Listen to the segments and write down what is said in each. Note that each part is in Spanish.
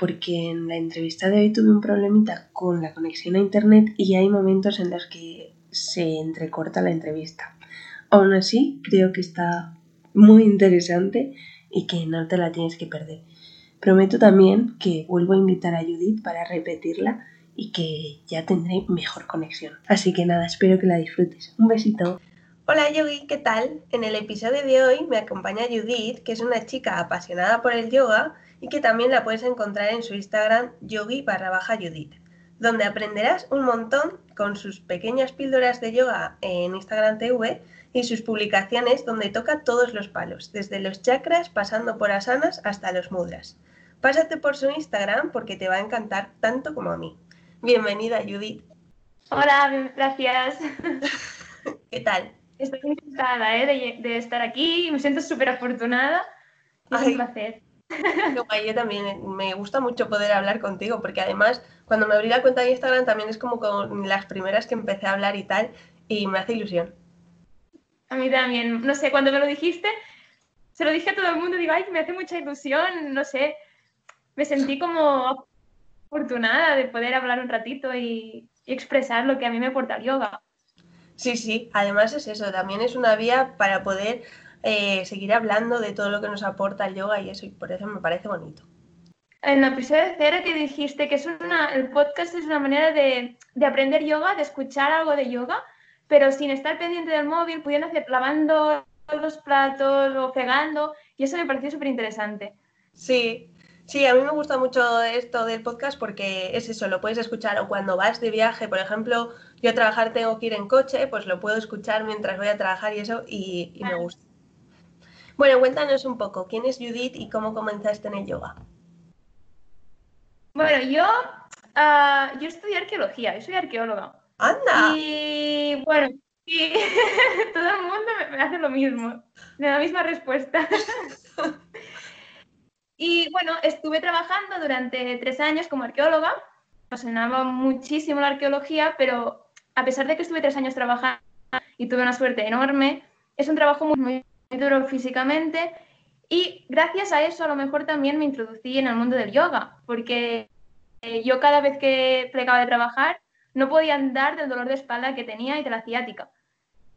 porque en la entrevista de hoy tuve un problemita con la conexión a internet y hay momentos en los que se entrecorta la entrevista. Aún así, creo que está muy interesante y que no te la tienes que perder. Prometo también que vuelvo a invitar a Judith para repetirla y que ya tendré mejor conexión. Así que nada, espero que la disfrutes. Un besito. Hola Yogi, ¿qué tal? En el episodio de hoy me acompaña Judith, que es una chica apasionada por el yoga y que también la puedes encontrar en su Instagram yogi barra baja Judith, donde aprenderás un montón con sus pequeñas píldoras de yoga en Instagram TV y sus publicaciones donde toca todos los palos, desde los chakras pasando por asanas hasta los mudras. Pásate por su Instagram porque te va a encantar tanto como a mí. Bienvenida Judith. Hola, gracias. ¿Qué tal? Estoy encantada ¿eh? de, estar aquí, me siento súper afortunada. Es un placer. yo también me gusta mucho poder hablar contigo, porque además cuando me abrí la cuenta de Instagram también es como con las primeras que empecé a hablar y tal, y me hace ilusión. A mí también, no sé, cuando me lo dijiste, se lo dije a todo el mundo, digo, ay, me hace mucha ilusión, no sé, me sentí como afortunada de poder hablar un ratito y, y expresar lo que a mí me aporta el yoga. Sí, sí, además es eso, también es una vía para poder eh, seguir hablando de todo lo que nos aporta el yoga y eso, y por eso me parece bonito. En la episodio cero que dijiste que es una, el podcast es una manera de, de, aprender yoga, de escuchar algo de yoga, pero sin estar pendiente del móvil, pudiendo hacer lavando los platos o pegando, y eso me pareció súper interesante. Sí, sí, a mí me gusta mucho esto del podcast porque es eso, lo puedes escuchar o cuando vas de viaje, por ejemplo, yo a trabajar tengo que ir en coche, pues lo puedo escuchar mientras voy a trabajar y eso, y, y me gusta. Bueno, cuéntanos un poco, ¿quién es Judith y cómo comenzaste en el yoga? Bueno, yo, uh, yo estudié arqueología, yo soy arqueóloga. ¡Anda! Y bueno, y todo el mundo me, hace lo mismo, me da la misma respuesta. y bueno, estuve trabajando durante tres años como arqueóloga, me apasionaba muchísimo la arqueología, pero a pesar de que estuve tres años trabajando y tuve una suerte enorme, es un trabajo muy, muy duro físicamente y gracias a eso a lo mejor también me introducí en el mundo del yoga, porque eh, yo cada vez que plegaba de trabajar no podía andar del dolor de espalda que tenía y de la ciática.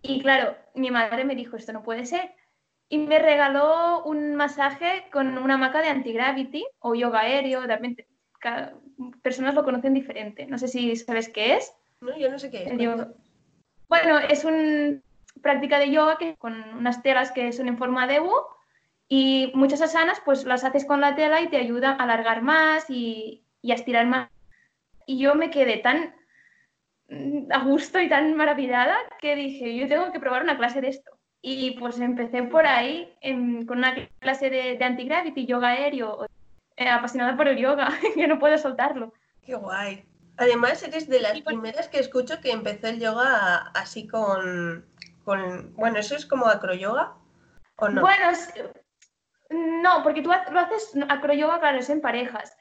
Y claro, mi madre me dijo, esto no puede ser. Y me regaló un masaje con una maca de anti-gravity o yoga aéreo, realmente cada, personas lo conocen diferente. No sé si sabes qué es. No, yo no sé qué es. Bueno, es un práctica de yoga que, con unas telas que son en forma de U y muchas asanas pues las haces con la tela y te ayuda a alargar más y, y a estirar más. Y yo me quedé tan mm, a gusto y tan maravillada que dije, yo tengo que probar una clase de esto. Y pues empecé por ahí con una clase de, de anti-gravity, yoga aéreo, eh, apasionada por el yoga, que no puedo soltarlo. Qué guay. Además, eres de las primeras que escucho que empezó el yoga así con, bueno, ¿eso es como acroyoga o no? Bueno, no, porque tú lo haces acroyoga, claro, es en parejas.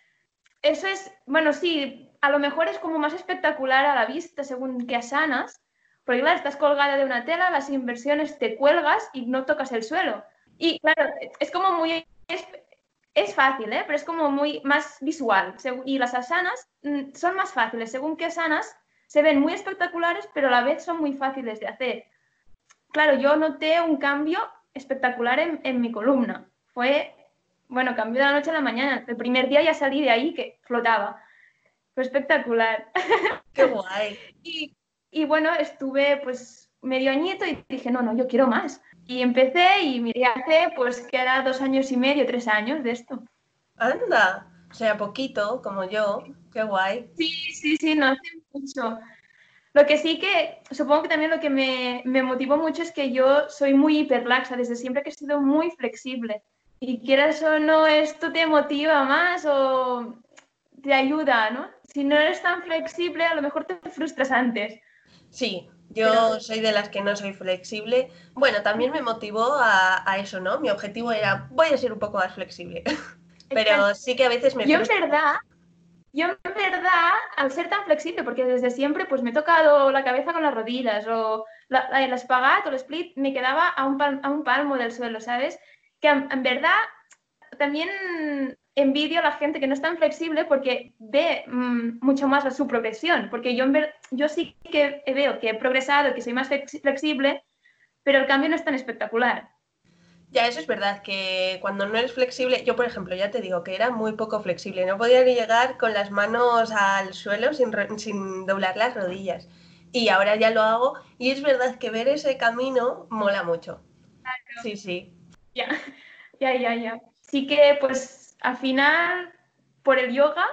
Eso es, bueno, sí, a lo mejor es como más espectacular a la vista según que asanas, porque claro, estás colgada de una tela, las inversiones te cuelgas y no tocas el suelo. Y claro, es como muy, es, es fácil, ¿eh? pero es como muy más visual. Y las asanas mm, son más fáciles, según que asanas se ven muy espectaculares, pero a la vez son muy fáciles de hacer claro, yo noté un cambio espectacular en, mi columna. Fue, bueno, cambio de la noche a la mañana. El primer día ya salí de ahí que flotaba. Fue espectacular. Qué guay. y, bueno, estuve pues medio añito y dije, no, no, yo quiero más. Y empecé y miré hace pues que era dos años y medio, tres años de esto. Anda, o sea, poquito, como yo. Qué guay. Sí, sí, sí, no hace mucho. Lo que sí que, supongo que también lo que me, me motivó mucho es que yo soy muy hiperlaxa, desde siempre que he sido muy flexible. Y quieras o no, esto te motiva más o te ayuda, ¿no? si no eres tan flexible, a lo mejor te frustras antes. Sí, yo soy de las que no soy flexible. Bueno, también me motivó a, a, eso, ¿no? Mi objetivo era, voy a ser un poco más flexible. Pero sí que a veces me... Yo en verdad, yo en verdad, al ser tan flexible, porque desde siempre pues me he tocado la cabeza con las rodillas o la, el espagat o el split me quedaba a un, a un palmo del suelo, ¿sabes? Que en, verdad también envidio a la gente que no es tan flexible porque ve mmm, mucho más su progresión, porque yo, ver, yo sí que veo que he progresado, que soy más flexible, pero el cambio no es tan espectacular. Ya, eso es verdad, que cuando no eres flexible, yo por ejemplo, ya te digo que era muy poco flexible, no podía ni llegar con las manos al suelo sin, sin doblar las rodillas. Y ahora ya lo hago y es verdad que ver ese camino mola mucho. Claro. Sí, sí. Ya, ya, ya, ya. Sí que pues al final, por el yoga,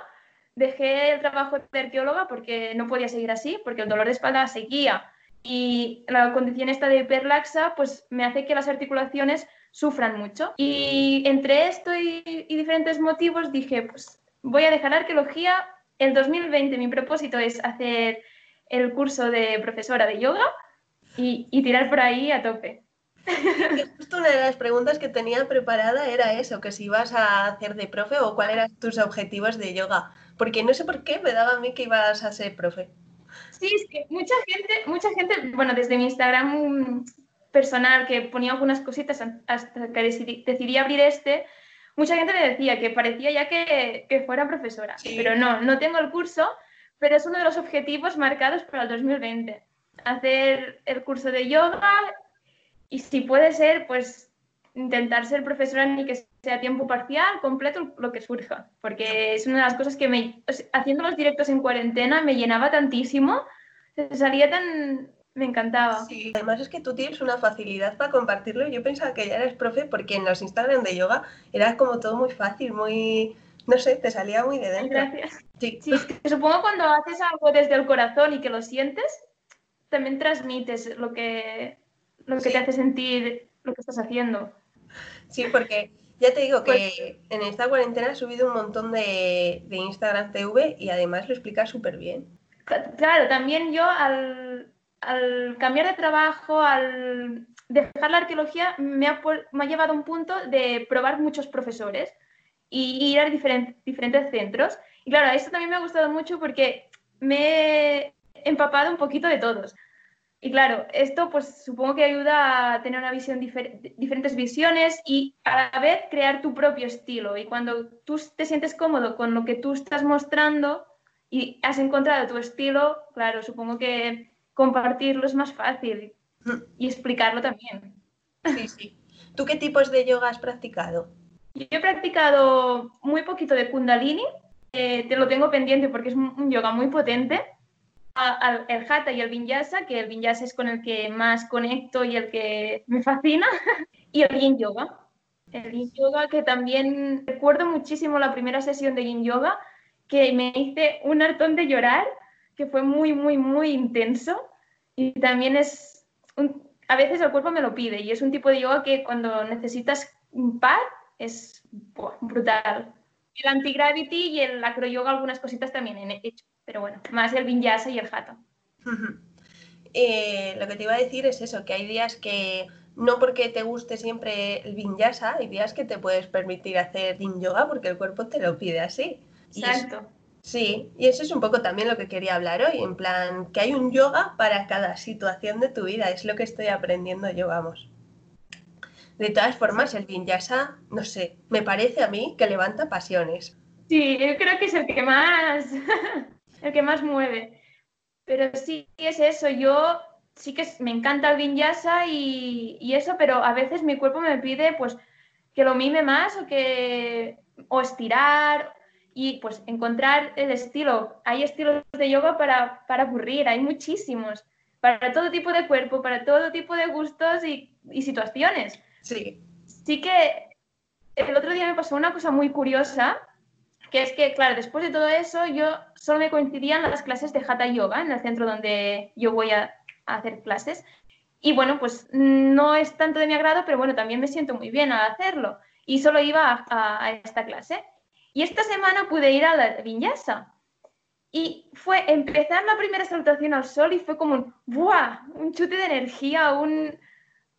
dejé el trabajo de arqueóloga porque no podía seguir así, porque el dolor de espalda seguía. Y la condición esta de hiperlaxa pues me hace que las articulaciones sufran mucho. Y entre esto y, y, diferentes motivos dije, pues voy a dejar arqueología. En 2020 mi propósito es hacer el curso de profesora de yoga y, y tirar por ahí a tope. Justo una de las preguntas que tenía preparada era eso, que si ibas a hacer de profe o cuáles eran tus objetivos de yoga, porque no sé por qué me daba a mí que ibas a ser profe. Sí, es que mucha gente, mucha gente, bueno, desde mi Instagram personal que ponía algunas cositas hasta que decidí, decidí abrir este, mucha gente me decía que parecía ya que, que fuera profesora, sí. pero no, no tengo el curso, pero es uno de los objetivos marcados para el 2020, hacer el curso de yoga y si puede ser, pues intentar ser profesora ni que sea a tiempo parcial, completo, lo que surja, porque es una de las cosas que me, haciendo los directos en cuarentena me llenaba tantísimo, salía tan, me encantaba. Sí, además es que tú tienes una facilidad para compartirlo. Yo pensaba que ya eres profe porque en los Instagram de yoga era como todo muy fácil, muy, no sé, te salía muy de dentro. Gracias. Sí, sí supongo cuando haces algo desde el corazón y que lo sientes, también transmites lo que, lo que sí. te hace sentir lo que estás haciendo. Sí, porque ya te digo que pues, en esta cuarentena he subido un montón de, de Instagram TV y además lo explicas súper bien. Claro, también yo al, al, cambiar de trabajo, al dejar la arqueología, me ha, llevado a un punto de probar muchos profesores y ir a diferentes, centros. Y claro, esto también me ha gustado mucho porque me he empapado un poquito de todos. Y claro, esto pues supongo que ayuda a tener una visión difer diferentes visiones y a la vez crear tu propio estilo. Y cuando tú te sientes cómodo con lo que tú estás mostrando y has encontrado tu estilo, claro, supongo que compartirlo es más fácil y explicarlo también. Sí, sí. ¿Tú qué tipos de yoga has practicado? Yo he practicado muy poquito de Kundalini, eh, te lo tengo pendiente porque es un yoga muy potente el Hatha y el Vinyasa, que el Vinyasa es con el que más conecto y el que me fascina, y el Yin Yoga. El Yin Yoga que también recuerdo muchísimo la primera sesión de Yin Yoga, que me hice un hartón de llorar, que fue muy, muy, muy intenso. Y también es, un, a veces el cuerpo me lo pide, y es un tipo de yoga que cuando necesitas paz es buah, brutal. El anti-gravity y el acro-yoga algunas cositas también he hecho pero bueno, más el vinyasa y el hatha. eh, lo que te iba a decir es eso, que hay días que no porque te guste siempre el vinyasa, hay días que te puedes permitir hacer yin yoga porque el cuerpo te lo pide así. Exacto. Sí, y eso es un poco también lo que quería hablar hoy, en plan, que hay un yoga para cada situación de tu vida, es lo que estoy aprendiendo yo, vamos. De todas formas, el vinyasa, no sé, me parece a mí que levanta pasiones. Sí, yo creo que es el que más el que más mueve. Pero sí es eso, yo sí que me encanta el vinyasa y, y, eso, pero a veces mi cuerpo me pide pues que lo mime más o que o estirar y pues encontrar el estilo. Hay estilos de yoga para, para aburrir, hay muchísimos, para todo tipo de cuerpo, para todo tipo de gustos y, y situaciones. Sí. Sí que el otro día me pasó una cosa muy curiosa que es que, claro, después de todo eso, yo solo me coincidían las clases de Hatha Yoga en el centro donde yo voy a, a, hacer clases. Y bueno, pues no es tanto de mi agrado, pero bueno, también me siento muy bien al hacerlo. Y solo iba a, a, a esta clase. Y esta semana pude ir a la Vinyasa. Y fue empezar la primera salutación al sol y fue como un, ¡buah! Un chute de energía, un...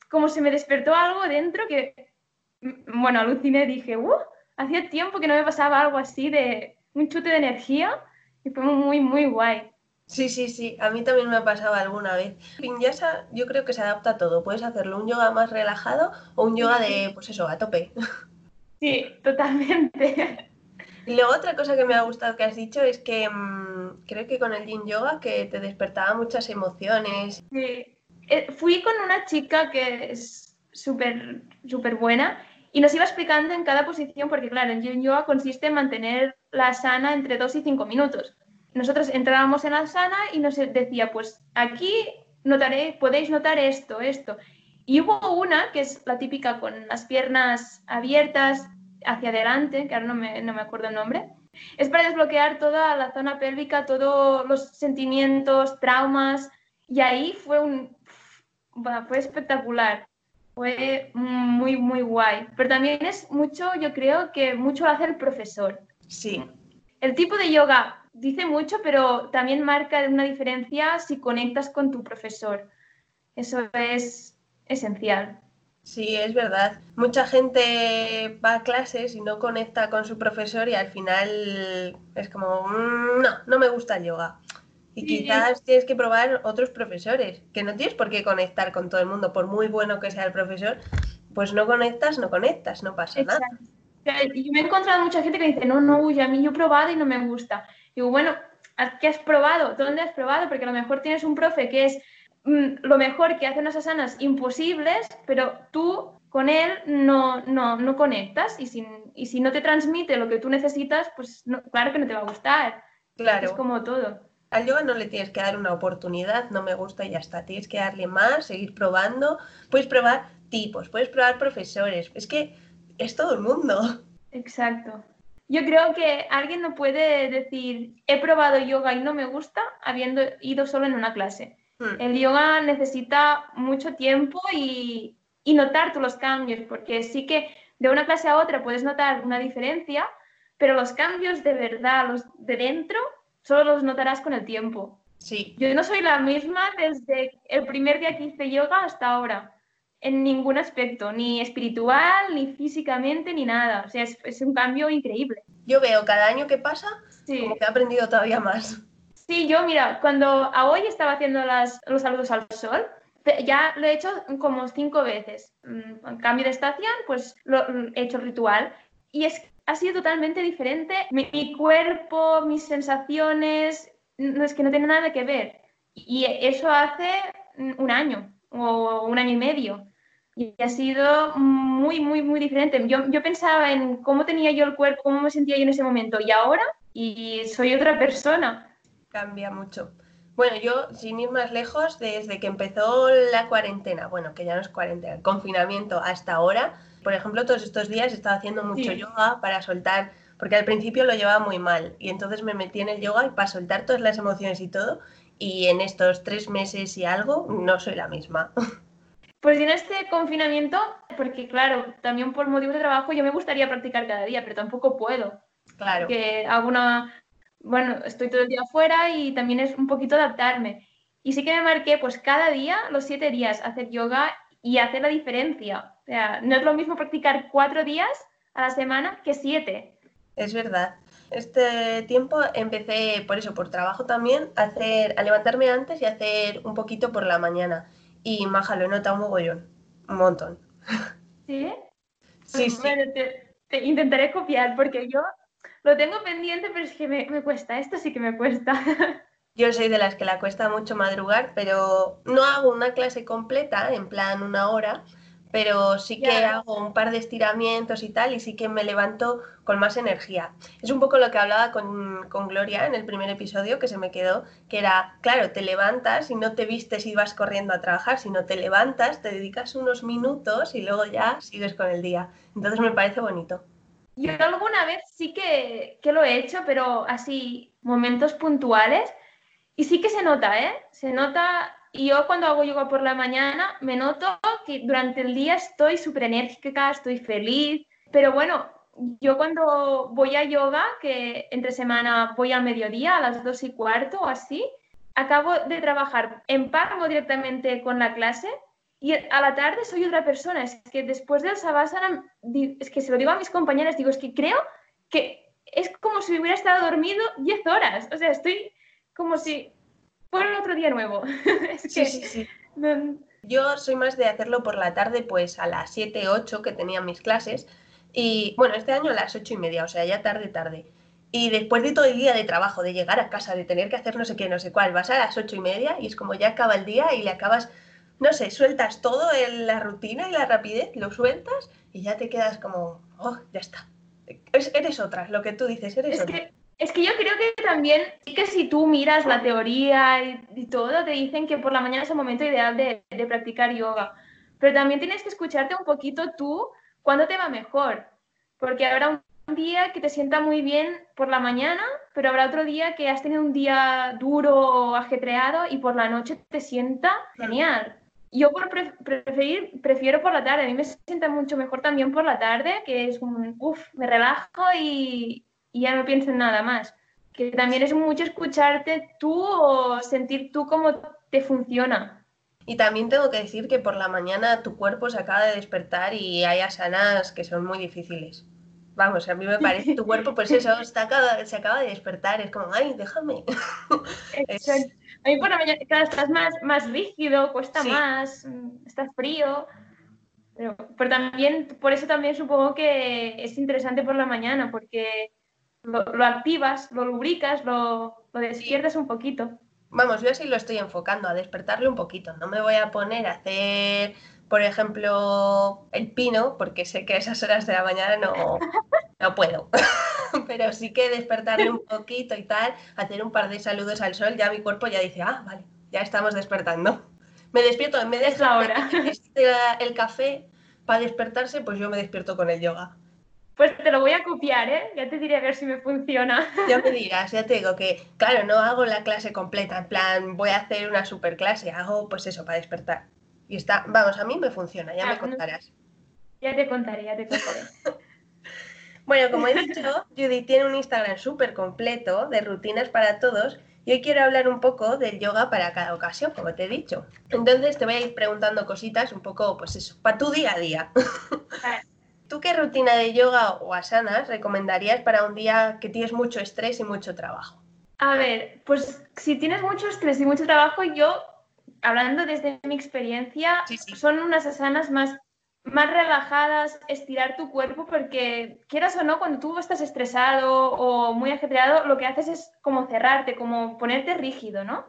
Como se me despertó algo dentro que, mm, bueno, aluciné, dije, ¡uh! Hacía tiempo que no me pasaba algo así de un chute de energía y fue muy, muy guay. Sí, sí, sí, a mí también me ha pasado alguna vez. Vinyasa yo creo que se adapta a todo. Puedes hacerlo un yoga más relajado o un yoga de, pues eso, a tope. Sí, totalmente. Y luego otra cosa que me ha gustado que has dicho es que mmm, creo que con el yin yoga que te despertaba muchas emociones. Sí. Eh, fui con una chica que es súper, súper buena y nos iba explicando en cada posición, porque claro, el yin yoga consiste en mantener la sana entre dos y cinco minutos. Nosotros entrábamos en la sana y nos decía, pues aquí notaré, podéis notar esto, esto. Y hubo una, que es la típica con las piernas abiertas hacia adelante, que ahora no me, no me acuerdo el nombre. Es para desbloquear toda la zona pélvica, todos los sentimientos, traumas. Y ahí fue un... fue espectacular. Fue muy, muy guay. Pero también es mucho, yo creo que mucho lo hace el profesor. Sí. El tipo de yoga dice mucho, pero también marca una diferencia si conectas con tu profesor. Eso es esencial. Sí, es verdad. Mucha gente va a clases y no conecta con su profesor y al final es como, mm, no, no me gusta el yoga. Y quizás tienes que probar otros profesores, que no tienes por qué conectar con todo el mundo, por muy bueno que sea el profesor, pues no conectas, no conectas, no pasa nada. Yo me he encontrado mucha gente que dice, no, no, uy, a mí yo he probado y no me gusta. Digo, bueno, ¿qué has probado? ¿Dónde has probado? Porque a lo mejor tienes un profe que es lo mejor que hace unas asanas imposibles, pero tú con él no, no, no conectas y si, y si no te transmite lo que tú necesitas, pues claro que no te va a gustar. Claro. Es como todo. Al yoga no le tienes que dar una oportunidad, no me gusta y ya está. Tienes que darle más, seguir probando. Puedes probar tipos, puedes probar profesores. Es que es todo el mundo. Exacto. Yo creo que alguien no puede decir, he probado yoga y no me gusta, habiendo ido solo en una clase. Hmm. El yoga necesita mucho tiempo y, y notar tú los cambios, porque sí que de una clase a otra puedes notar una diferencia, pero los cambios de verdad, los de dentro, solo los notarás con el tiempo. Sí. Yo no soy la misma desde el primer día que hice yoga hasta ahora en ningún aspecto, ni espiritual, ni físicamente, ni nada. O sea, es, un cambio increíble. Yo veo cada año que pasa como que he aprendido todavía más. Sí, yo mira, cuando a hoy estaba haciendo las, los saludos al sol, ya lo he hecho como cinco veces. Mm, en cambio de estación, pues lo, he hecho el ritual y es, ha sido totalmente diferente. Mi, mi cuerpo, mis sensaciones, no es que no tiene nada que ver. Y eso hace un año o un año y medio. Y ha sido muy, muy, muy diferente. Yo, yo pensaba en cómo tenía yo el cuerpo, cómo me sentía yo en ese momento y ahora, y soy otra persona. Cambia mucho. Bueno, yo, sin ir más lejos, desde que empezó la cuarentena, bueno, que ya no es cuarentena, el confinamiento hasta ahora, por ejemplo, todos estos días he estado haciendo mucho yoga para soltar, porque al principio lo llevaba muy mal y entonces me metí en el yoga y para soltar todas las emociones y todo, y en estos tres meses y algo no soy la misma. Pues en este confinamiento, porque claro, también por motivos de trabajo yo me gustaría practicar cada día, pero tampoco puedo. Claro. Que alguna, bueno, estoy todo el día afuera y también es un poquito adaptarme. Y sí que me marqué, pues cada día, los siete días, hacer yoga y hacer la diferencia. O sea, no es lo mismo practicar cuatro días a la semana que siete. Es verdad. Este tiempo empecé, por eso, por trabajo también, a, hacer, a levantarme antes y hacer un poquito por la mañana y maja, lo he notado un mogollón, un montón. ¿Sí? Sí, sí. te, intentaré copiar porque yo lo tengo pendiente, pero es que me, me cuesta, esto sí que me cuesta. Yo soy de las que la cuesta mucho madrugar, pero no hago una clase completa, en plan una hora, pero sí que hago un par de estiramientos y tal, y sí que me levanto con más energía. Es un poco lo que hablaba con, con, Gloria en el primer episodio que se me quedó, que era, claro, te levantas y no te vistes y vas corriendo a trabajar, sino te levantas, te dedicas unos minutos y luego ya sigues con el día. Entonces me parece bonito. Yo alguna vez sí que, que lo he hecho, pero así, momentos puntuales, y sí que se nota, ¿eh? Se nota y yo cuando hago yoga por la mañana me noto que durante el día estoy súper enérgica, estoy feliz, pero bueno, yo cuando voy a yoga, que entre semana voy al mediodía, a las dos y cuarto o así, acabo de trabajar en páramo directamente con la clase y a la tarde soy otra persona. Es que después del Savasana, es que se lo digo a mis compañeras, digo, es que creo que es como si hubiera estado dormido 10 horas. O sea, estoy como si fuera otro día nuevo. es que, sí, sí, sí. Yo soy más de hacerlo por la tarde, pues a las 7, 8 que tenía mis clases. Y bueno, este año a las 8 y media, o sea, ya tarde, tarde. Y después de todo el día de trabajo, de llegar a casa, de tener que hacer no sé qué, no sé cuál, vas a las ocho y media y es como ya acaba el día y le acabas, no sé, sueltas todo en la rutina y la rapidez, lo sueltas y ya te quedas como, oh, ya está. eres otra, lo que tú dices, eres es otra. Que, es que yo creo que también, que si tú miras la teoría y, todo, te dicen que por la mañana es el momento ideal de, de practicar yoga. Pero también tienes que escucharte un poquito tú cuándo te va mejor. Porque habrá un día que te sienta muy bien por la mañana, pero habrá otro día que has tenido un día duro o ajetreado y por la noche te sienta genial. Yo por preferir, prefiero por la tarde, a mí me sienta mucho mejor también por la tarde, que es un, uff, me relajo y, y ya no pienso en nada más. Que también es mucho escucharte tú o sentir tú cómo te funciona. Y también tengo que decir que por la mañana tu cuerpo se acaba de despertar y hay asanas que son muy difíciles. Vamos, a mí me parece tu cuerpo, pues eso, está se acaba de despertar, es como, ay, déjame. A mí por la mañana, claro, estás más, más rígido, cuesta más, estás frío. Pero, pero, también, por eso también supongo que es interesante por la mañana, porque lo, lo activas, lo lubricas, lo, lo despiertas un poquito. Vamos, yo así lo estoy enfocando, a despertarle un poquito. No me voy a poner a hacer por ejemplo, el pino, porque sé que a esas horas de la mañana no, no puedo. Pero sí que despertarle un poquito y tal, hacer un par de saludos al sol, ya mi cuerpo ya dice, ah, vale, ya estamos despertando. Me despierto, en vez de es la hora. el café para despertarse, pues yo me despierto con el yoga. Pues te lo voy a copiar, ¿eh? Ya te diré a ver si me funciona. Ya me dirás, ya te digo que, claro, no hago la clase completa, en plan, voy a hacer una super clase, hago pues eso, para despertar. Y está, vamos, a mí me funciona, ya me ah, contarás. Ya te contaré, ya te contaré. bueno, como he dicho, Judy tiene un Instagram súper completo de rutinas para todos y hoy quiero hablar un poco del yoga para cada ocasión, como te he dicho. Entonces te voy a ir preguntando cositas un poco, pues eso, para tu día a día. ¿Tú qué rutina de yoga o asanas recomendarías para un día que tienes mucho estrés y mucho trabajo? A ver, pues si tienes mucho estrés y mucho trabajo, yo hablando desde mi experiencia, son unas asanas más, más relajadas, estirar tu cuerpo, porque quieras o no, cuando tú estás estresado o muy ajetreado, lo que haces es como cerrarte, como ponerte rígido, ¿no?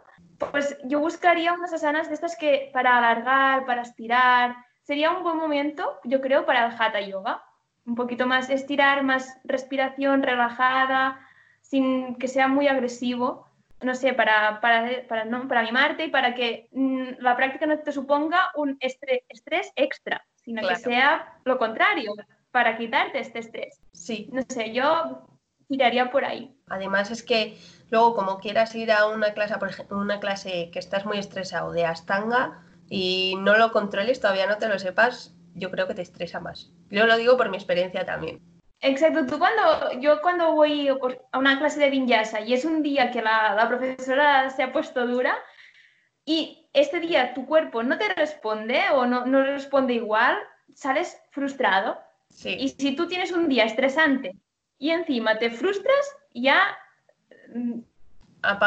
Pues yo buscaría unas asanas de estas que para alargar, para estirar, sería un buen momento, yo creo, para el hatha yoga. Un poquito más estirar, más respiración relajada, sin que sea muy agresivo no sé, para, para, para, no, para mimarte y para que mm, la práctica no te suponga un estrés, estrés extra, sino que sea lo contrario, para quitarte este estrés. Sí. No sé, yo tiraría por ahí. Además es que luego como quieras ir a una clase, por ejemplo, una clase que estás muy estresado de Astanga y no lo controles, todavía no te lo sepas, yo creo que te estresa más. Yo lo digo por mi experiencia también. Exacto, tú cuando, yo cuando voy a una clase de vinyasa y es un día que la, la, profesora se ha puesto dura y este día tu cuerpo no te responde o no, no responde igual, sales frustrado. Sí. Y si tú tienes un día estresante y encima te frustras, ya mm,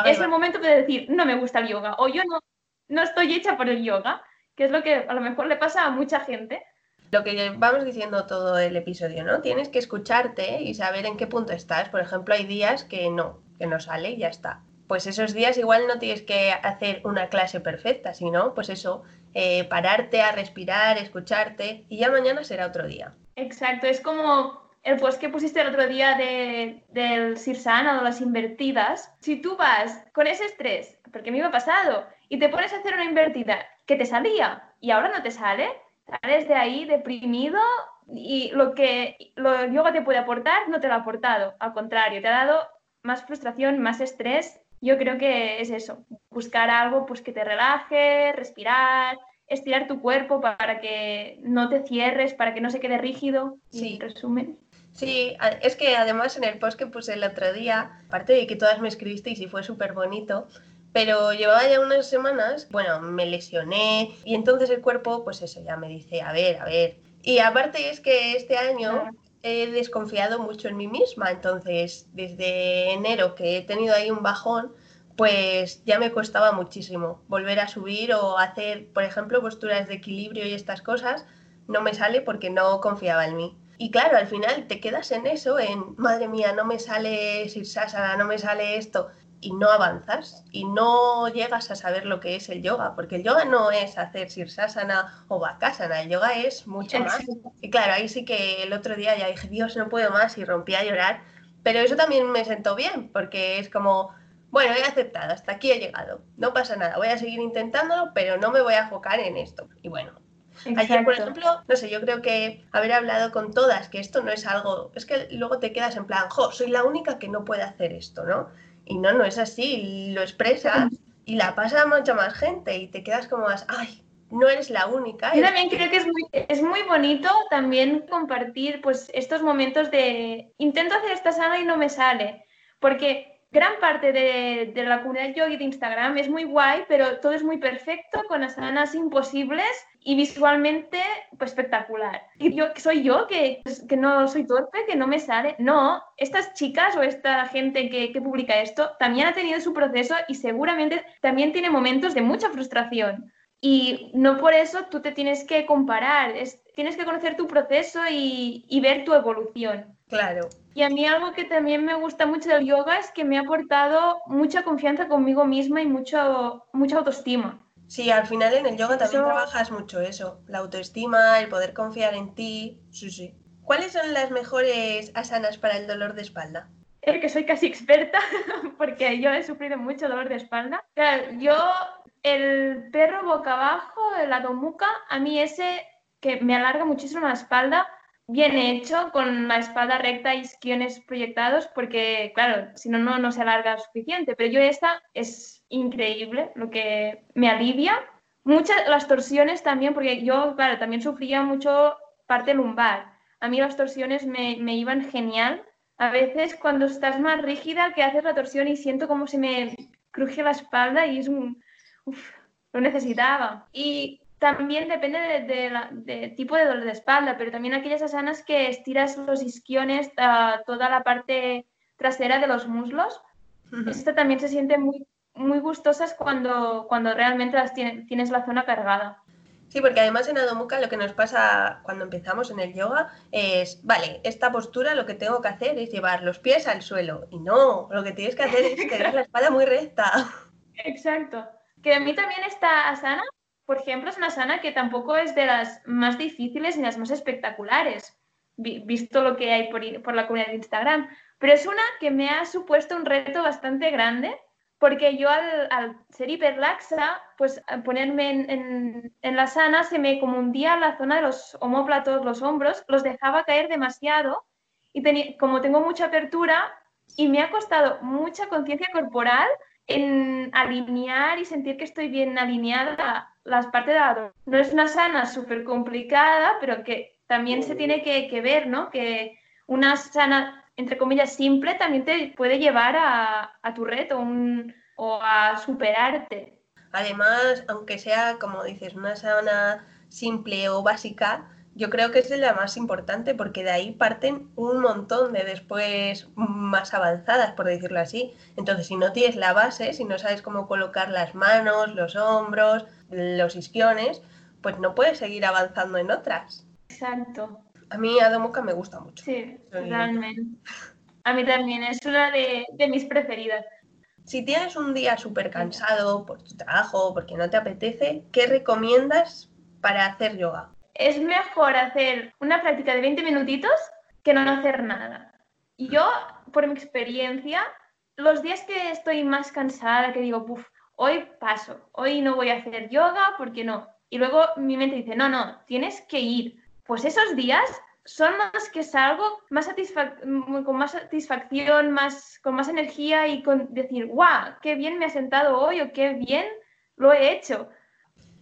es el momento de decir, no me gusta el yoga o yo no, no estoy hecha por el yoga, que es lo que a lo mejor le pasa a mucha gente lo que vamos diciendo todo el episodio, ¿no? Tienes que escucharte y saber en qué punto estás. Por ejemplo, hay días que no, que no sale y ya está. Pues esos días igual no tienes que hacer una clase perfecta, sino pues eso, eh, pararte a respirar, escucharte y ya mañana será otro día. Exacto, es como el post que pusiste el otro día de, del Sirsana de las invertidas. Si tú vas con ese estrés, porque a me ha pasado, y te pones a hacer una invertida que te salía y ahora no te sale, sales de ahí deprimido y lo que el yoga te puede aportar no te lo ha aportado, al contrario, te ha dado más frustración, más estrés. Yo creo que es eso, buscar algo pues que te relaje, respirar, estirar tu cuerpo para que no te cierres, para que no se quede rígido. Sí. resumen. Sí, es que además en el post que puse el otro día, aparte de que todas me escribisteis y fue súper bonito, pero llevaba ya unas semanas, bueno, me lesioné y entonces el cuerpo, pues eso, ya me dice, a ver, a ver. Y aparte es que este año he desconfiado mucho en mí misma, entonces desde enero que he tenido ahí un bajón, pues ya me costaba muchísimo volver a subir o hacer, por ejemplo, posturas de equilibrio y estas cosas, no me sale porque no confiaba en mí. Y claro, al final te quedas en eso, en, madre mía, no me sale Sirsasana, no me sale esto, y no avanzas y no llegas a saber lo que es el yoga, porque el yoga no es hacer Sirsasana o Bakasana, el yoga es mucho más. Y claro, ahí sí que el otro día ya dije, Dios, no puedo más y rompí a llorar, pero eso también me sentó bien, porque es como, bueno, he aceptado, hasta aquí he llegado, no pasa nada, voy a seguir intentándolo, pero no me voy a enfocar en esto. Y bueno, Ayer, por ejemplo, no sé, yo creo que haber hablado con todas, que esto no es algo, es que luego te quedas en plan, jo, soy la única que no puede hacer esto, ¿no? Y no, no es así, lo expresas y la pasa mucha más gente y te quedas como más, ay, no eres la única. Yo también creo que es muy, es muy bonito también compartir pues estos momentos de intento hacer esta sana y no me sale, porque gran parte de, de, la comunidad yogi de Instagram es muy guay, pero todo es muy perfecto, con asanas imposibles y visualmente pues, espectacular. Y yo soy yo que, que no soy torpe, que no me sale. No, estas chicas o esta gente que, que publica esto también ha tenido su proceso y seguramente también tiene momentos de mucha frustración. Y no por eso tú te tienes que comparar, es, tienes que conocer tu proceso y, y ver tu evolución. Claro. Y a mí algo que también me gusta mucho del yoga es que me ha aportado mucha confianza conmigo misma y mucho, mucha autoestima. Sí, al final en el yoga también trabajas mucho eso, la autoestima, el poder confiar en ti. Sí, sí. ¿Cuáles son las mejores asanas para el dolor de espalda? El que soy casi experta, porque yo he sufrido mucho dolor de espalda. Claro, yo, el perro boca abajo, la domuca, a mí ese que me alarga muchísimo la espalda, bien hecho, con la espalda recta y isquiones proyectados, porque, claro, si no, no se alarga suficiente. Pero yo esta es increíble, lo que me alivia. Muchas, las torsiones también, porque yo, claro, también sufría mucho parte lumbar. A mí las torsiones me, me iban genial. A veces cuando estás más rígida, que haces la torsión y siento como se me cruje la espalda y es un... Uf, lo necesitaba. Y también depende del de, tipo de dolor de espalda, pero también aquellas asanas que estiras los isquiones, a toda la parte trasera de los muslos. Esta también se siente muy, muy gustosas cuando, cuando realmente las tienes la zona cargada. Sí, porque además en Adomuka lo que nos pasa cuando empezamos en el yoga es, vale, esta postura lo que tengo que hacer es llevar los pies al suelo. Y no, lo que tienes que hacer es tener la espalda muy recta. Exacto. Que a mí también esta asana por ejemplo, es una sana que tampoco es de las más difíciles ni las más espectaculares, visto lo que hay por, la comunidad de Instagram. Pero es una que me ha supuesto un reto bastante grande, porque yo al, ser hiperlaxa, pues ponerme en, en, la sana se me como hundía la zona de los homóplatos, los hombros, los dejaba caer demasiado y como tengo mucha apertura y me ha costado mucha conciencia corporal en alinear y sentir que estoy bien alineada las partes de la No es una sana súper complicada, pero que también se tiene que, ver, ¿no? Que una sana, entre comillas, simple también te puede llevar a, tu reto o a superarte. Además, aunque sea, como dices, una sana simple o básica, yo creo que es la más importante porque de ahí parten un montón de después más avanzadas, por decirlo así. Entonces, si no tienes la base, si no sabes cómo colocar las manos, los hombros, los isquiones, pues no puedes seguir avanzando en otras. Exacto. A mí Adomuka me gusta mucho. Sí, realmente. A mí también es una de, de mis preferidas. Si tienes un día súper cansado por tu trabajo, porque no te apetece, ¿qué recomiendas para hacer yoga? Es mejor hacer una práctica de 20 minutitos que no hacer nada. Yo, por mi experiencia, los días que estoy más cansada, que digo, Puf, hoy paso, hoy no voy a hacer yoga, porque no? Y luego mi mente dice, no, no, tienes que ir. Pues esos días son los que salgo más con más satisfacción, más, con más energía y con decir, guau, qué bien me ha sentado hoy o qué bien lo he hecho.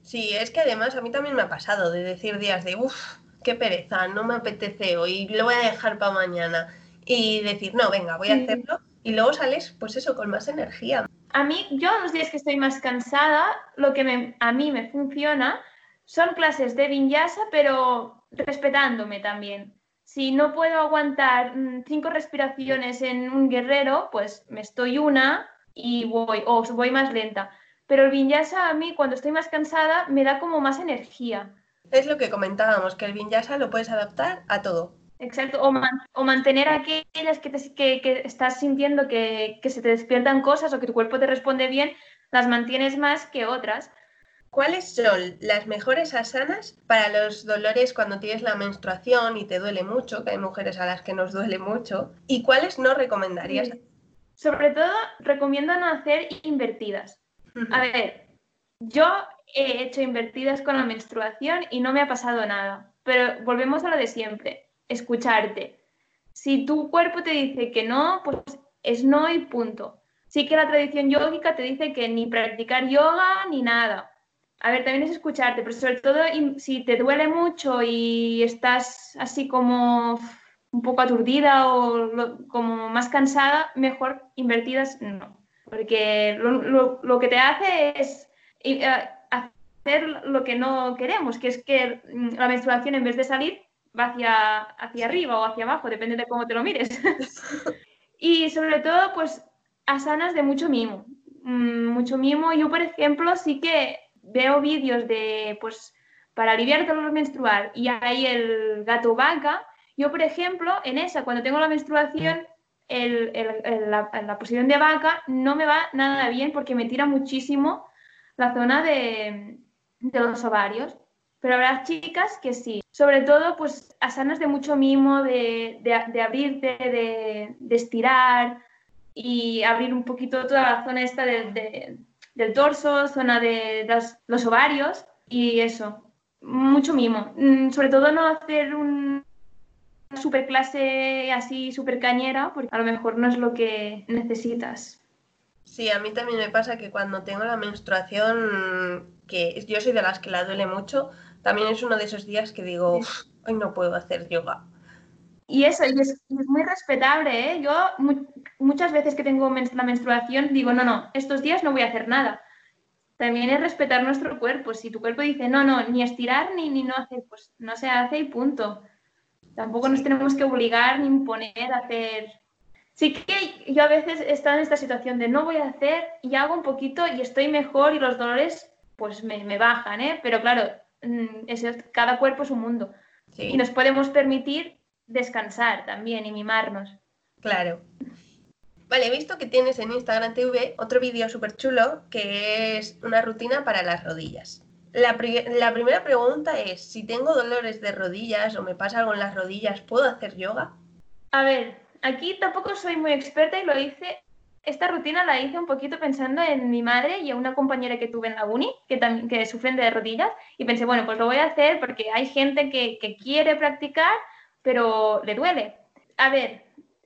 Sí, es que además a mí también me ha pasado de decir días de, uff, qué pereza, no me apetece hoy, lo voy a dejar para mañana. Y decir, no, venga, voy a hacerlo. Y luego sales, pues eso, con más energía. A mí, yo los días que estoy más cansada, lo que a mí me funciona son clases de vinyasa, pero respetándome también. Si no puedo aguantar mm, cinco respiraciones en un guerrero, pues me estoy una y voy, o voy más lenta. Pero el vinyasa a mí, cuando estoy más cansada, me da como más energía. Es lo que comentábamos, que el vinyasa lo puedes adaptar a todo. Exacto, o, mantener aquellas que, que, estás sintiendo que, que, se te despiertan cosas o que tu cuerpo te responde bien, las mantienes más que otras. ¿Cuáles son las mejores asanas para los dolores cuando tienes la menstruación y te duele mucho, que hay mujeres a las que nos duele mucho? ¿Y cuáles no recomendarías? Sobre todo, recomiendo no hacer invertidas. A ver, yo he hecho invertidas con la menstruación y no me ha pasado nada, pero volvemos a lo de siempre, escucharte. Si tu cuerpo te dice que no, pues es no y punto. Sí que la tradición yógica te dice que ni practicar yoga ni nada a ver, también es escucharte, pero sobre todo si te duele mucho y estás así como un poco aturdida o como más cansada, mejor invertidas no. Porque lo, que te hace es eh, hacer lo que no queremos, que es que la menstruación en vez de salir va hacia, hacia arriba o hacia abajo, depende de cómo te lo mires. y sobre todo, pues asanas de mucho mimo. Mm, mucho mimo. Yo, por ejemplo, sí que veo vídeos de, pues, para aliviar el dolor menstrual y hay el gato vaca, yo, por ejemplo, en esa, cuando tengo la menstruación, el, la, posición de vaca no me va nada bien porque me tira muchísimo la zona de, los ovarios. Pero habrá chicas que sí. Sobre todo, pues, asanas de mucho mimo, de, abrirte, de, estirar y abrir un poquito toda la zona esta de, del torso, zona de los ovarios y eso, mucho mimo. Mm, sobre todo no hacer un super clase así super cañera, porque a lo mejor no es lo que necesitas. Sí, a mí también me pasa que cuando tengo la menstruación, que yo soy de las que la duele mucho, también es uno de esos días que digo, hoy no puedo hacer yoga. Y eso, y es, muy respetable, ¿eh? Yo muchas veces que tengo la menstruación digo, no, no, estos días no voy a hacer nada. También es respetar nuestro cuerpo. Si tu cuerpo dice, no, no, ni estirar ni, ni no hacer, pues no se hace y punto. Tampoco nos tenemos que obligar ni imponer a hacer. Sí que yo a veces he estado en esta situación de no voy a hacer y hago un poquito y estoy mejor y los dolores pues me, me bajan, ¿eh? Pero claro, mm, cada cuerpo es un mundo. Y nos podemos permitir descansar también y mimarnos. Claro. Vale, he visto que tienes en Instagram TV otro vídeo súper chulo que es una rutina para las rodillas. La, primera pregunta es, si tengo dolores de rodillas o me pasa algo en las rodillas, ¿puedo hacer yoga? A ver, aquí tampoco soy muy experta y lo hice, esta rutina la hice un poquito pensando en mi madre y en una compañera que tuve en la uni que, también, que sufren de rodillas y pensé, bueno, pues lo voy a hacer porque hay gente que, que quiere practicar pero le duele. A ver,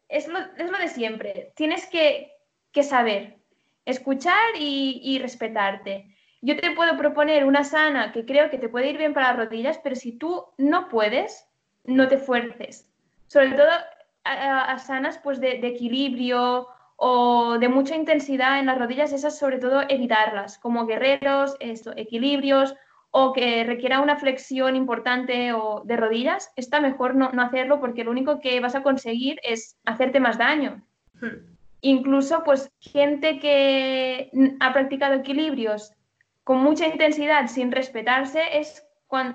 es lo, de siempre. Tienes que, saber, escuchar y, respetarte. Yo te puedo proponer una sana que creo que te puede ir bien para las rodillas, pero si tú no puedes, no te fuerces. Sobre todo a, sanas pues de, de, equilibrio o de mucha intensidad en las rodillas, esas sobre todo evitarlas, como guerreros, esto, equilibrios o que requiera una flexión importante o de rodillas, está mejor no, hacerlo porque lo único que vas a conseguir es hacerte más daño. Hmm. Incluso, pues, gente que ha practicado equilibrios con mucha intensidad sin respetarse es,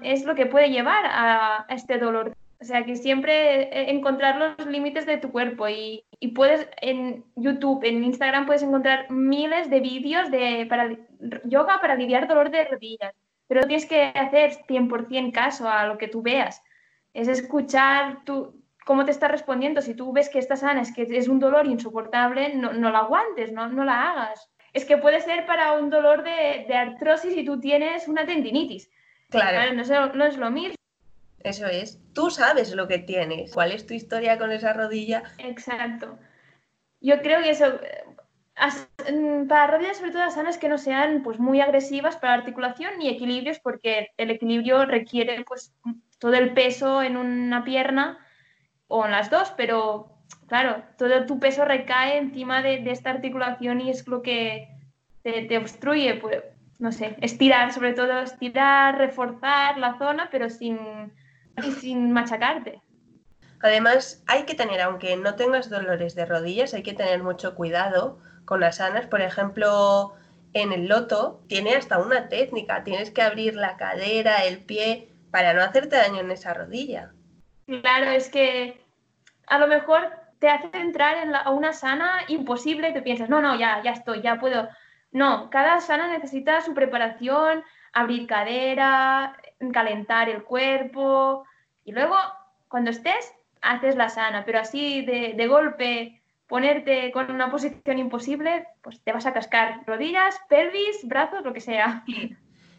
es lo que puede llevar a, este dolor. O sea, que siempre encontrar los límites de tu cuerpo y, y, puedes en YouTube, en Instagram puedes encontrar miles de vídeos de para, yoga para aliviar dolor de rodillas pero tienes que hacer 100% caso a lo que tú veas. Es escuchar tú, cómo te está respondiendo. Si tú ves que esta sana, es que es un dolor insoportable, no, no la aguantes, no, no la hagas. Es que puede ser para un dolor de, de artrosis y tú tienes una tendinitis. Claro. no, es, no es lo mismo. Eso es. Tú sabes lo que tienes. ¿Cuál es tu historia con esa rodilla? Exacto. Yo creo que eso, Mm, para rodillas, sobre todo sanas que no sean pues, muy agresivas para la articulación ni equilibrios, porque el equilibrio requiere pues, todo el peso en una pierna o en las dos, pero claro, todo tu peso recae encima de, esta articulación y es lo que te, obstruye, pues, no sé, estirar, sobre todo estirar, reforzar la zona, pero sin, sin machacarte. Además, hay que tener, aunque no tengas dolores de rodillas, hay que tener mucho cuidado con las sanas. Por ejemplo, en el loto tiene hasta una técnica, tienes que abrir la cadera, el pie, para no hacerte daño en esa rodilla. Claro, es que a lo mejor te hace entrar en una sana imposible, te piensas, no, no, ya, ya estoy, ya puedo. No, cada sana necesita su preparación, abrir cadera, calentar el cuerpo y luego cuando estés haces la sana, pero así de, de golpe ponerte con una posición imposible, pues te vas a cascar rodillas, pelvis, brazos, lo que sea.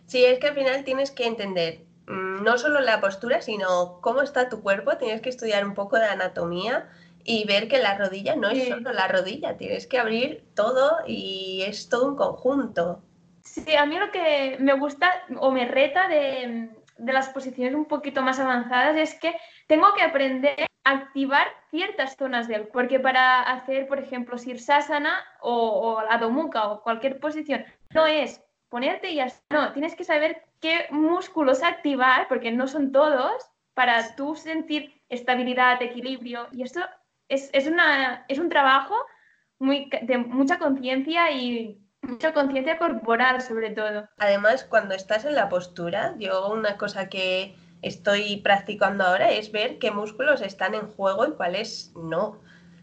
Sí, es que al final tienes que entender mm, no solo la postura, sino cómo está tu cuerpo, tienes que estudiar un poco de anatomía y ver que la rodilla no es solo la rodilla, tienes que abrir todo y es todo un conjunto. Sí, a mí lo que me gusta o me reta de, de las posiciones un poquito más avanzadas es que tengo que aprender a activar ciertas zonas del cuerpo, porque para hacer, por ejemplo, Sirsasana o, o Adho Mukha o cualquier posición, no es ponerte y ya no, tienes que saber qué músculos activar, porque no son todos, para tú sentir estabilidad, equilibrio, y esto es, es, una, es un trabajo muy, de mucha conciencia y mucha conciencia corporal sobre todo. Además, cuando estás en la postura, yo una cosa que estoy practicando ahora es ver qué músculos están en juego y cuáles no,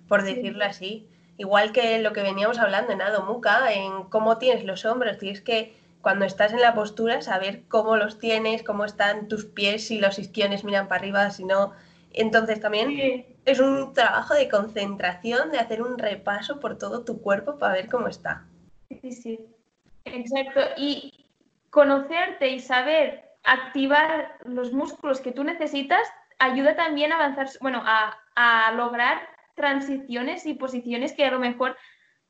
por decirlo así. Igual que lo que veníamos hablando en Adho en cómo tienes los hombros, tienes que cuando estás en la postura saber cómo los tienes, cómo están tus pies, si los isquiones miran para arriba, si no. Entonces también es un trabajo de concentración, de hacer un repaso por todo tu cuerpo para ver cómo está. Sí, sí, exacto. Y conocerte y saber activar los músculos que tú necesitas ayuda también a avanzar, bueno, a, a lograr transiciones y posiciones que a lo mejor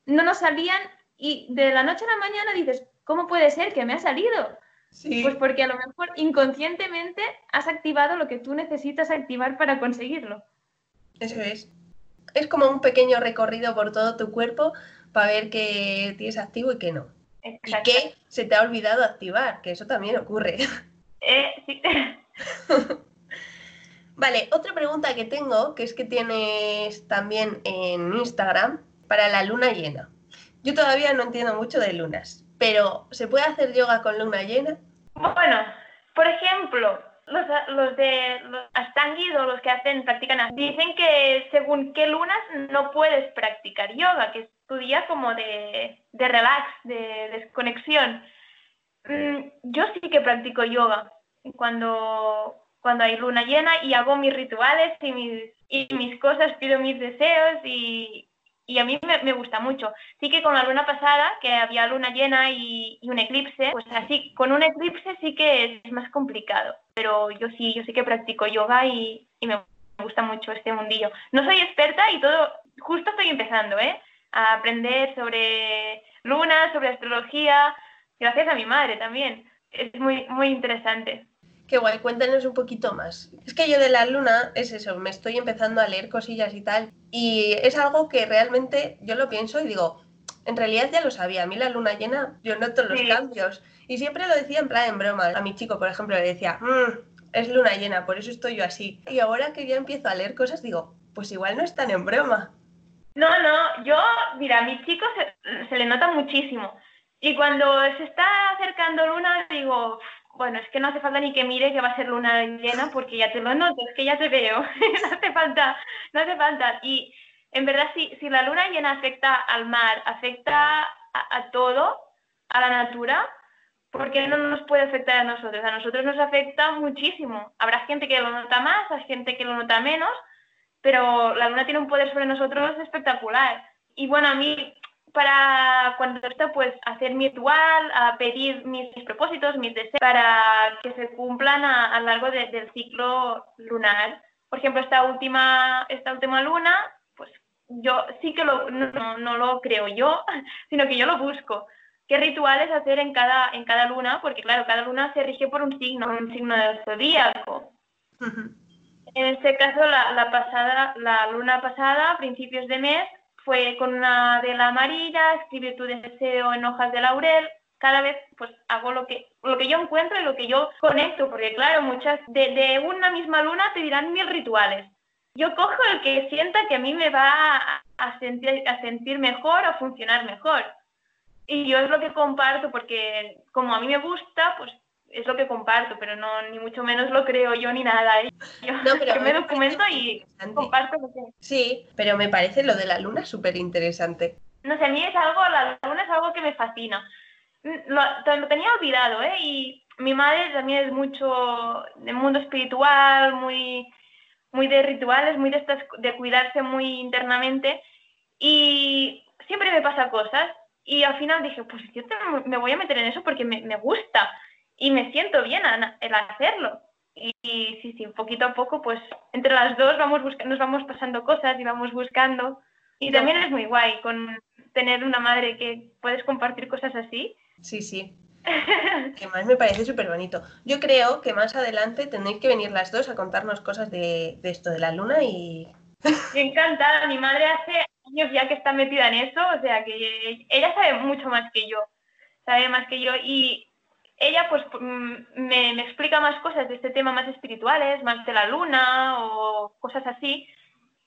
no nos salían y de la noche a la mañana dices, ¿cómo puede ser que me ha salido? Sí. Pues porque a lo mejor inconscientemente has activado lo que tú necesitas activar para conseguirlo. Eso es. Es como un pequeño recorrido por todo tu cuerpo para ver qué tienes activo y qué no. Y qué se te ha olvidado activar, que eso también ocurre. Eh, sí. vale, otra pregunta que tengo, que es que tienes también en Instagram, para la luna llena. Yo todavía no entiendo mucho de lunas, pero ¿se puede hacer yoga con luna llena? Bueno, por ejemplo, los, los de los astangis o los que hacen, practican, dicen que según qué lunas no puedes practicar yoga, que es tu día como de, de relax, de desconexión. Mm, yo sí que practico yoga cuando, cuando hay luna llena y hago mis rituales y mis, y mis cosas, pido mis deseos y, y a mí me, gusta mucho. Sí que con la luna pasada, que había luna llena y, un eclipse, pues así, con un eclipse sí que es más complicado, pero yo sí, yo sí que practico yoga y, me gusta mucho este mundillo. No soy experta y todo, justo estoy empezando, ¿eh? A aprender sobre luna, sobre astrología, gracias a mi madre también. Es muy, muy interesante. Qué guay, cuéntanos un poquito más. Es que yo de la luna es eso, me estoy empezando a leer cosillas y tal, y es algo que realmente yo lo pienso y digo, en realidad ya lo sabía, a mí la luna llena yo noto los cambios, y siempre lo decía en plan en broma. A mi chico, por ejemplo, le decía, mm, es luna llena, por eso estoy yo así. Y ahora que ya empiezo a leer cosas, digo, pues igual no es tan en broma. No, no, yo, mira, a mi chico se, se le nota muchísimo. Y cuando se está acercando luna, digo, bueno, es que no hace falta ni que mire que va a ser luna llena porque ya te lo noto, es que ya te veo, no hace falta, no hace falta. Y en verdad, si, la luna llena afecta al mar, afecta a, todo, a la natura, ¿por qué no nos puede afectar a nosotros? A nosotros nos afecta muchísimo. Habrá gente que lo nota más, hay gente que lo nota menos, pero la luna tiene un poder sobre nosotros espectacular. Y bueno, a mí para cuando está pues hacer mi ritual, a pedir mis, propósitos, mis deseos para que se cumplan a, lo largo del ciclo lunar. Por ejemplo, esta última, esta última luna, pues yo sí que lo, no, no, lo creo yo, sino que yo lo busco. ¿Qué rituales hacer en cada, en cada luna? Porque claro, cada luna se rige por un signo, un signo del zodíaco. En este caso, la, la, pasada, la luna pasada, a principios de mes, fue con una vela amarilla, escribir tu deseo en hojas de laurel. Cada vez pues hago lo que, lo que yo encuentro y lo que yo conecto, porque claro, muchas de, de una misma luna te dirán mil rituales. Yo cojo el que sienta que a mí me va a, a sentir, a sentir mejor o funcionar mejor. Y yo es lo que comparto, porque como a mí me gusta, pues es lo que comparto, pero no ni mucho menos lo creo yo ni nada. ¿eh? Yo No, pero que me me documento y comparto lo que... Sí, pero me parece lo de la luna súper interesante. No sé, a mí es algo, la luna es algo que me fascina. Mm, Lo, lo tenía olvidado, ¿eh? Y mi madre también es mucho del mundo espiritual, muy, muy de rituales, muy de, estas, de cuidarse muy internamente. Y siempre me pasa cosas. Y al final dije, pues yo te- me voy a meter en eso porque me, me gusta y me siento bien a- el hacerlo. Y, y sí, sí, poquito a poco, pues entre las dos vamos nos vamos pasando cosas y vamos buscando. Y también es muy guay con tener una madre que puedes compartir cosas así. Sí, sí. Que más me parece súper bonito. Yo creo que más adelante tendréis que venir las dos a contarnos cosas de, de esto de la luna y... Yo encantada, mi madre hace años ya que está metida en eso, o sea que ella sabe mucho más que yo, sabe más que yo y ella pues mm, me, me explica más cosas de este tema más espirituales, más de la luna o cosas así.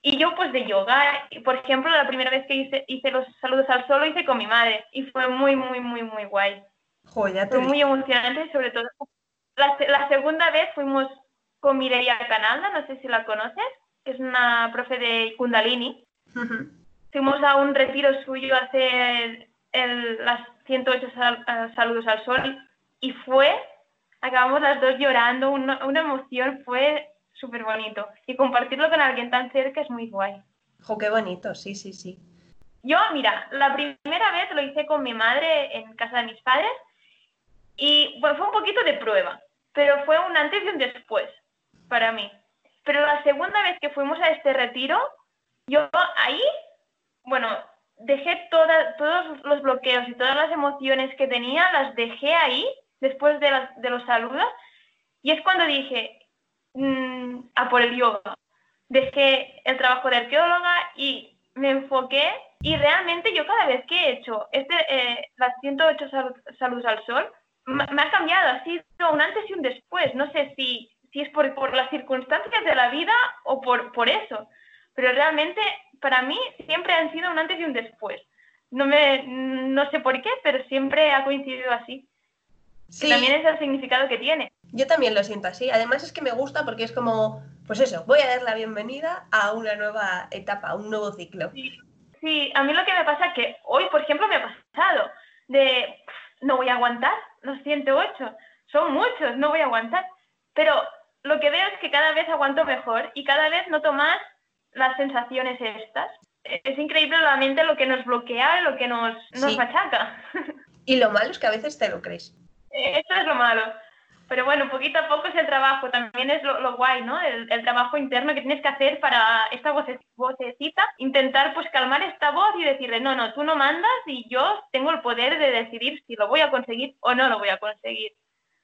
Y yo pues de yoga, por ejemplo, la primera vez que hice, hice los saludos al sol lo hice con mi madre y fue muy, muy, muy, muy guay. Jo, ya te Fue muy emocionante y sobre todo la, la segunda vez fuimos con Mireia Canalda, no sé si la conoces, que es una profe de Kundalini. Fuimos a un retiro suyo a hacer el- las 108 sal- eh, saludos al sol y fue, acabamos las dos llorando, una, una emoción, fue súper bonito. Y compartirlo con alguien tan cerca es muy guay. Jo, qué bonito, sí, sí, sí. Yo, mira, la primera vez lo hice con mi madre en casa de mis padres y bueno, fue un poquito de prueba, pero fue un antes y un después para mí. Pero la segunda vez que fuimos a este retiro, yo ahí, bueno, dejé toda- todos los bloqueos y todas las emociones que tenía, las dejé ahí después de, los saludos y es cuando dije, mm, a por el yoga. Dejé el trabajo de arqueóloga y me enfoqué y realmente yo cada vez que he hecho este, eh, las 108 sal- saludos al sol, me me ha cambiado, ha sido un antes y un después. No sé si, si es por, por las circunstancias de la vida o por, por eso, pero realmente para mí siempre han sido un antes y un después. No, me, no sé por qué, pero siempre ha coincidido así. Sí, Que también es el significado que tiene. yo también lo siento así. Además es que me gusta porque es como, pues eso, voy a dar la bienvenida a una nueva etapa, a un nuevo ciclo. Sí, a mí lo que me pasa es que hoy, por ejemplo, me ha pasado de "Pff, no voy a aguantar los 108, son muchos, no voy a aguantar. Pero lo que veo es que cada vez aguanto mejor y cada vez noto más las sensaciones estas. Es increíble la mente lo que nos bloquea lo que nos, nos Sí. machaca. Y lo malo es que a veces te lo crees. Eso es lo malo. Pero bueno, poquito a poco es el trabajo, también es lo, lo guay, ¿no? El, el trabajo interno que tienes que hacer para esta voce- vocecita, intentar pues calmar esta voz y decirle, no, no, tú no mandas y yo tengo el poder de decidir si lo voy a conseguir o no lo voy a conseguir.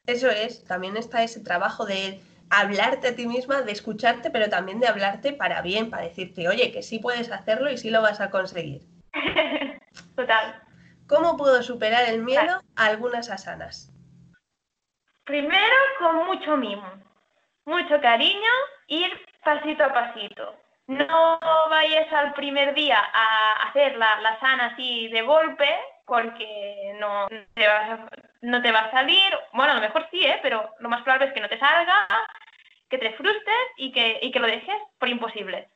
Eso es, también está ese trabajo de hablarte a ti misma, de escucharte, pero también de hablarte para bien, para decirte, oye, que sí puedes hacerlo y sí lo vas a conseguir. Total. ¿Cómo puedo superar el miedo a algunas asanas? Primero, con mucho mimo, mucho cariño, ir pasito a pasito. No vayas al primer día a hacer la, la sana así de golpe, porque no te, vas a, no te va a salir. Bueno, a lo mejor sí, ¿eh? pero lo más probable es que no te salga, que te frustres y que, y que lo dejes por imposible.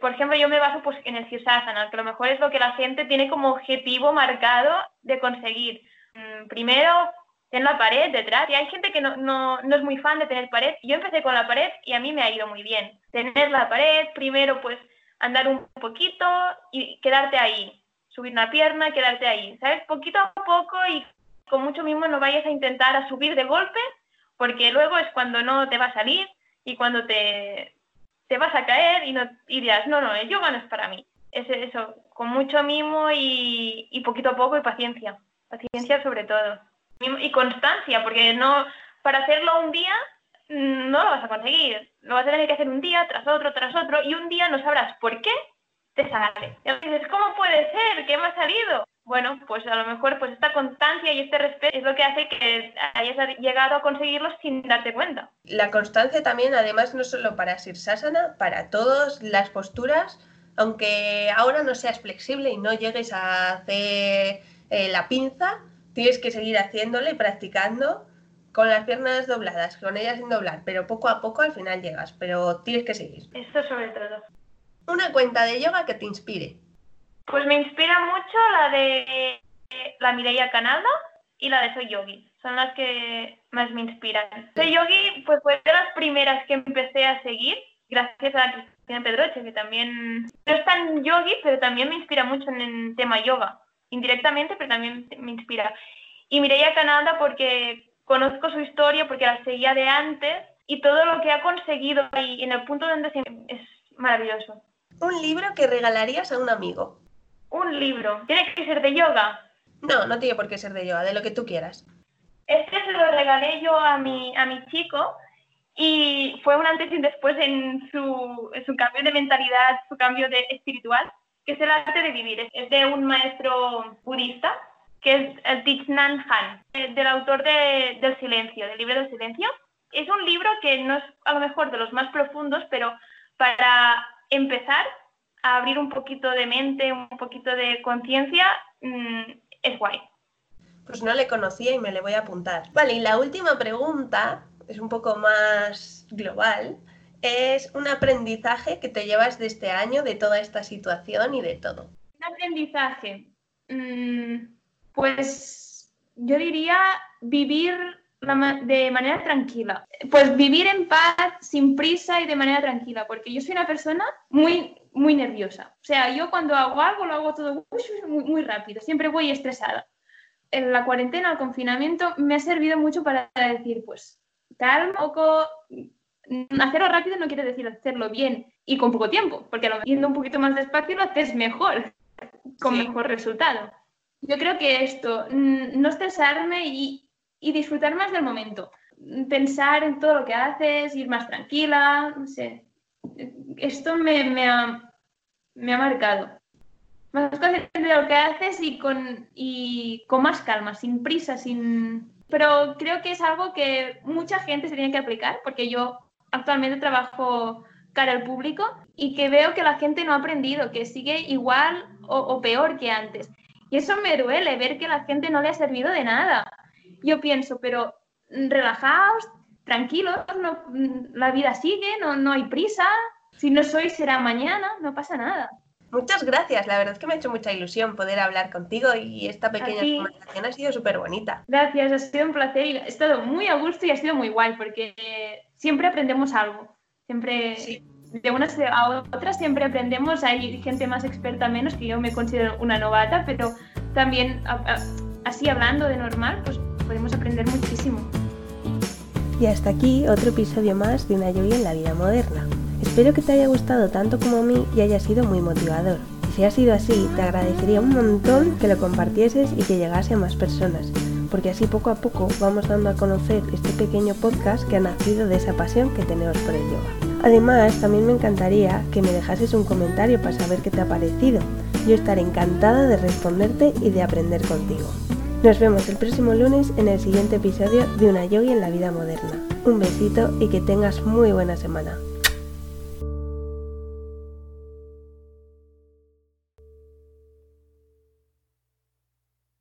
Por ejemplo, yo me baso pues, en el Sirsasana, que a lo mejor es lo que la gente tiene como objetivo marcado de conseguir. Mm, Primero, en la pared, detrás. Y hay gente que no, no, no es muy fan de tener pared. Yo empecé con la pared y a mí me ha ido muy bien. Tener la pared, primero pues andar un poquito y quedarte ahí. Subir una pierna, quedarte ahí. ¿Sabes? Poquito a poco y con mucho mismo no vayas a intentar a subir de golpe, porque luego es cuando no te va a salir y cuando te, te vas a caer y, no, y dirás, no, no, el yoga no es para mí. Es eso, con mucho mimo y, y poquito a poco y paciencia. Paciencia sobre todo y constancia, porque no para hacerlo un día mm, no lo vas a conseguir. Lo vas a tener que hacer un día tras otro, tras otro, y un día no sabrás por qué te sale. Y dices, ¿cómo puede ser? ¿Qué me ha salido? Bueno, pues a lo mejor pues esta constancia y este respeto es lo que hace que hayas llegado a conseguirlo sin darte cuenta. La constancia también, además, no solo para Sirsasana, para todas las posturas, aunque ahora no seas flexible y no llegues a hacer eh, la pinza, tienes que seguir haciéndolo y practicando con las piernas dobladas, con ellas sin doblar, pero poco a poco al final llegas, pero tienes que seguir. Esto sobre todo. Una cuenta de yoga que te inspire. Pues me inspira mucho la de la Mireia Canalda y la de Soy Yogi. Son las que más me inspiran. Soy Yogi pues fue de las primeras que empecé a seguir gracias a Cristina Pedroche, que también no es tan yogi, pero también me inspira mucho en el tema yoga. Indirectamente, pero también me inspira. Y Mireia Canalda porque conozco su historia, porque la seguía de antes y todo lo que ha conseguido y en el punto donde se... es maravilloso. Un libro que regalarías a un amigo. Un libro. ¿Tiene que ser de yoga? No, no tiene por qué ser de yoga, de lo que tú quieras. Este se lo regalé yo a mi, a mi chico y fue un antes y un después en su, en su cambio de mentalidad, su cambio de espiritual, que es el arte de vivir. Es de un maestro budista, que es el Thich Nhat Hanh, del autor de, del silencio, del libro del silencio. Es un libro que no es a lo mejor de los más profundos, pero para empezar a abrir un poquito de mente, un poquito de conciencia, mm, es guay. Pues no le conocía y me le voy a apuntar. Vale, y la última pregunta es un poco más global. Es un aprendizaje que te llevas de este año, de toda esta situación y de todo. Un aprendizaje. Mm, pues yo diría vivir de manera tranquila. Pues vivir en paz, sin prisa y de manera tranquila, porque yo soy una persona muy, muy nerviosa. O sea, yo cuando hago algo lo hago todo muy, muy rápido, siempre voy estresada. En la cuarentena, el confinamiento, me ha servido mucho para decir, pues, calma, poco, hacerlo rápido no quiere decir hacerlo bien y con poco tiempo, porque lo yendo un poquito más despacio lo haces mejor, con mejor resultado. Yo creo que esto, no estresarme y, y disfrutar más del momento. Pensar en todo lo que haces, ir más tranquila, no sé. Esto me, me, ha, me ha marcado. Más consciente de lo que haces y con, y con más calma, sin prisa, sin... Pero creo que es algo que mucha gente se tiene que aplicar, porque yo actualmente trabajo cara al público y que veo que la gente no ha aprendido, que sigue igual o, peor que antes. Y eso me duele, ver que la gente no le ha servido de nada yo pienso, pero mm, relajaos, tranquilos, mm, la vida sigue, no, no hay prisa, si no soy será mañana, no pasa nada. Muchas gracias, la verdad es que me ha hecho mucha ilusión poder hablar contigo y esta pequeña conversación ha sido súper bonita. Gracias, ha sido un placer y he estado muy a gusto y ha sido muy guay porque siempre aprendemos algo, siempre... De unas a otras siempre aprendemos, hay gente más experta menos, que yo me considero una novata, pero también así hablando de normal, pues podemos aprender muchísimo. Y hasta aquí otro episodio más de una lluvia en la vida moderna. Espero que te haya gustado tanto como a mí y haya sido muy motivador. Y si ha sido así, te agradecería un montón que lo compartieses y que llegase a más personas, porque así poco a poco vamos dando a conocer este pequeño podcast que ha nacido de esa pasión que tenemos por el yoga. Además, también me encantaría que me dejases un comentario para saber qué te ha parecido. Yo estaré encantada de responderte y de aprender contigo. Nos vemos el próximo lunes en el siguiente episodio de Una Yogi en la vida moderna. Un besito y que tengas muy buena semana.